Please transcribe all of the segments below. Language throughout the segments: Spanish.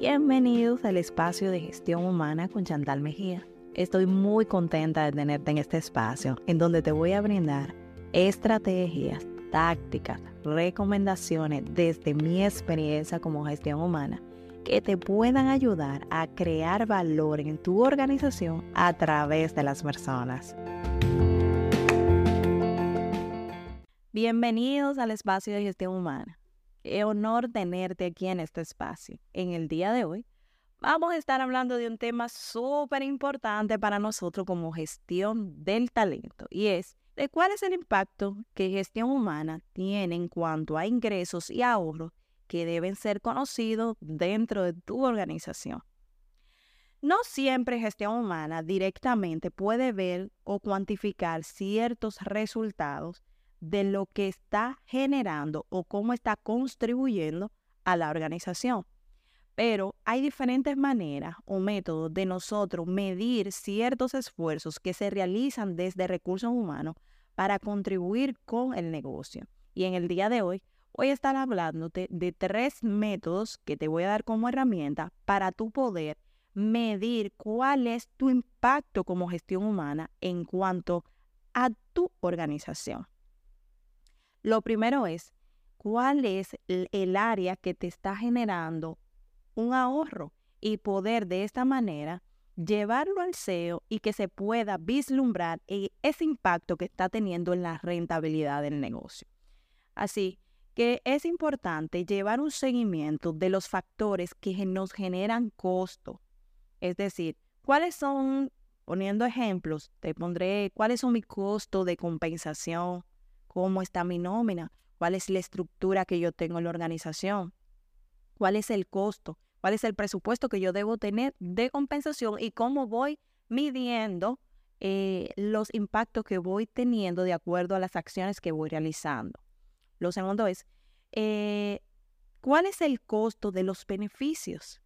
Bienvenidos al espacio de gestión humana con Chantal Mejía. Estoy muy contenta de tenerte en este espacio en donde te voy a brindar estrategias, tácticas, recomendaciones desde mi experiencia como gestión humana que te puedan ayudar a crear valor en tu organización a través de las personas. Bienvenidos al espacio de gestión humana. Qué honor tenerte aquí en este espacio. En el día de hoy vamos a estar hablando de un tema súper importante para nosotros como gestión del talento y es de cuál es el impacto que gestión humana tiene en cuanto a ingresos y ahorros que deben ser conocidos dentro de tu organización. No siempre gestión humana directamente puede ver o cuantificar ciertos resultados de lo que está generando o cómo está contribuyendo a la organización. Pero hay diferentes maneras o métodos de nosotros medir ciertos esfuerzos que se realizan desde recursos humanos para contribuir con el negocio. Y en el día de hoy Voy a estar hablándote de tres métodos que te voy a dar como herramienta para tu poder medir cuál es tu impacto como gestión humana en cuanto a tu organización. Lo primero es, ¿cuál es el área que te está generando un ahorro? Y poder de esta manera llevarlo al SEO y que se pueda vislumbrar e, ese impacto que está teniendo en la rentabilidad del negocio. Así que es importante llevar un seguimiento de los factores que nos generan costo. Es decir, cuáles son, poniendo ejemplos, te pondré cuáles son mis costos de compensación, cómo está mi nómina, cuál es la estructura que yo tengo en la organización, cuál es el costo, cuál es el presupuesto que yo debo tener de compensación y cómo voy midiendo eh, los impactos que voy teniendo de acuerdo a las acciones que voy realizando. Lo segundo es, eh, ¿cuál es el costo de los beneficios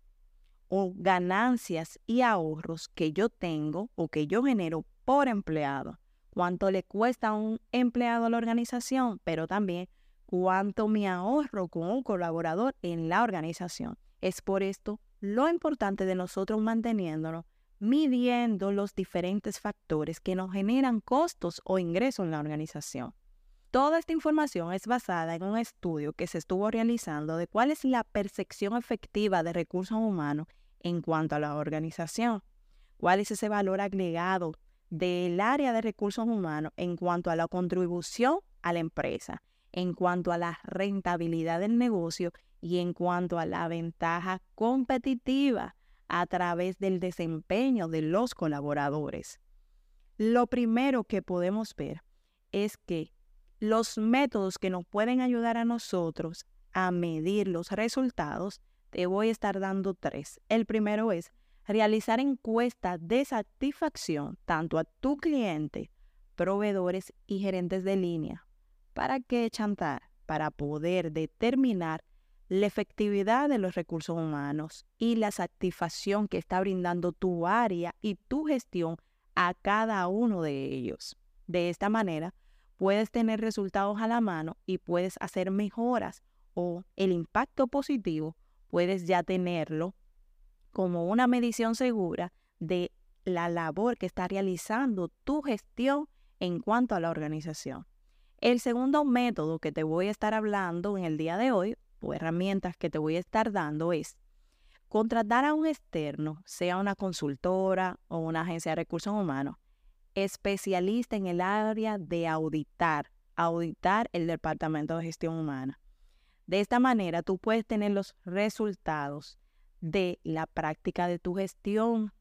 o ganancias y ahorros que yo tengo o que yo genero por empleado? ¿Cuánto le cuesta a un empleado a la organización? Pero también cuánto me ahorro con un colaborador en la organización. Es por esto lo importante de nosotros manteniéndonos midiendo los diferentes factores que nos generan costos o ingresos en la organización. Toda esta información es basada en un estudio que se estuvo realizando de cuál es la percepción efectiva de recursos humanos en cuanto a la organización, cuál es ese valor agregado del área de recursos humanos en cuanto a la contribución a la empresa, en cuanto a la rentabilidad del negocio y en cuanto a la ventaja competitiva a través del desempeño de los colaboradores. Lo primero que podemos ver es que los métodos que nos pueden ayudar a nosotros a medir los resultados, te voy a estar dando tres. El primero es realizar encuestas de satisfacción tanto a tu cliente, proveedores y gerentes de línea. ¿Para qué chantar? Para poder determinar la efectividad de los recursos humanos y la satisfacción que está brindando tu área y tu gestión a cada uno de ellos. De esta manera, puedes tener resultados a la mano y puedes hacer mejoras o el impacto positivo puedes ya tenerlo como una medición segura de la labor que está realizando tu gestión en cuanto a la organización. El segundo método que te voy a estar hablando en el día de hoy, o herramientas que te voy a estar dando, es contratar a un externo, sea una consultora o una agencia de recursos humanos, especialista en el área de auditar, auditar el Departamento de Gestión Humana. De esta manera, tú puedes tener los resultados de la práctica de tu gestión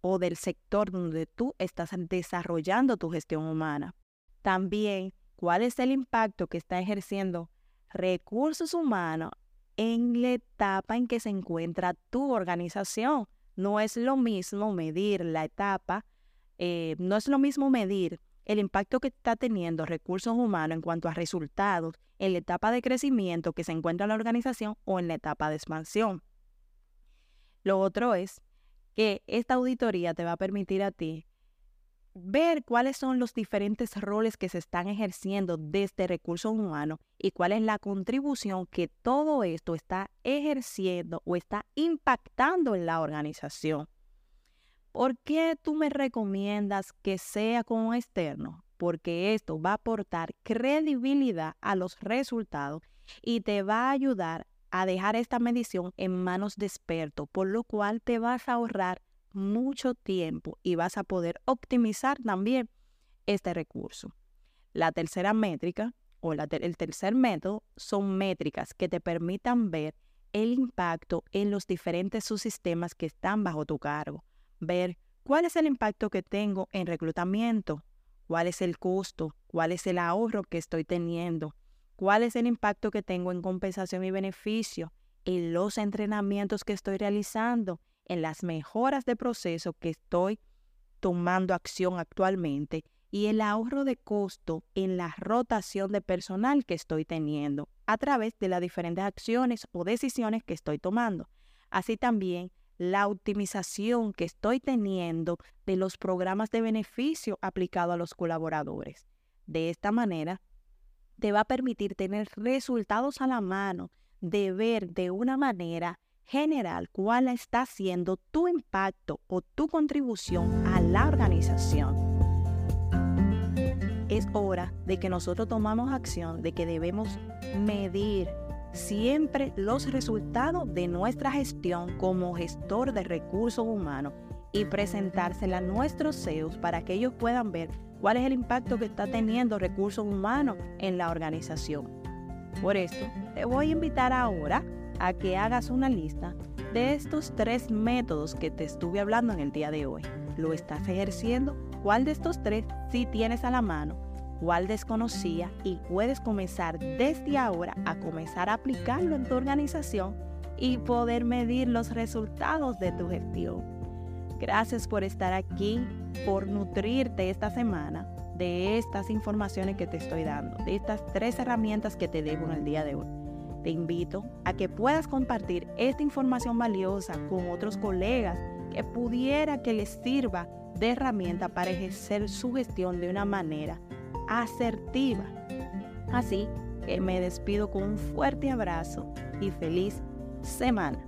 o del sector donde tú estás desarrollando tu gestión humana. También, cuál es el impacto que está ejerciendo recursos humanos en la etapa en que se encuentra tu organización. No es lo mismo medir la etapa eh, no es lo mismo medir el impacto que está teniendo recursos humanos en cuanto a resultados en la etapa de crecimiento que se encuentra en la organización o en la etapa de expansión. Lo otro es que esta auditoría te va a permitir a ti ver cuáles son los diferentes roles que se están ejerciendo desde recursos humanos y cuál es la contribución que todo esto está ejerciendo o está impactando en la organización. ¿Por qué tú me recomiendas que sea con un externo? Porque esto va a aportar credibilidad a los resultados y te va a ayudar a dejar esta medición en manos de expertos, por lo cual te vas a ahorrar mucho tiempo y vas a poder optimizar también este recurso. La tercera métrica o el tercer método son métricas que te permitan ver el impacto en los diferentes subsistemas que están bajo tu cargo. Ver cuál es el impacto que tengo en reclutamiento, cuál es el costo, cuál es el ahorro que estoy teniendo, cuál es el impacto que tengo en compensación y beneficio, en los entrenamientos que estoy realizando, en las mejoras de proceso que estoy tomando acción actualmente y el ahorro de costo en la rotación de personal que estoy teniendo a través de las diferentes acciones o decisiones que estoy tomando. Así también la optimización que estoy teniendo de los programas de beneficio aplicados a los colaboradores. De esta manera, te va a permitir tener resultados a la mano, de ver de una manera general cuál está siendo tu impacto o tu contribución a la organización. Es hora de que nosotros tomamos acción, de que debemos medir siempre los resultados de nuestra gestión como gestor de recursos humanos y presentársela a nuestros CEOs para que ellos puedan ver cuál es el impacto que está teniendo recursos humanos en la organización. Por eso, te voy a invitar ahora a que hagas una lista de estos tres métodos que te estuve hablando en el día de hoy. ¿Lo estás ejerciendo? ¿Cuál de estos tres sí tienes a la mano? ¿Cuál desconocía? Y puedes comenzar desde ahora a comenzar a aplicarlo en tu organización y poder medir los resultados de tu gestión. Gracias por estar aquí, por nutrirte esta semana de estas informaciones que te estoy dando, de estas tres herramientas que te dejo en el día de hoy te invito a que puedas compartir esta información valiosa con otros colegas que pudiera que les sirva de herramienta para ejercer su gestión de una manera asertiva. Así que me despido con un fuerte abrazo y feliz semana.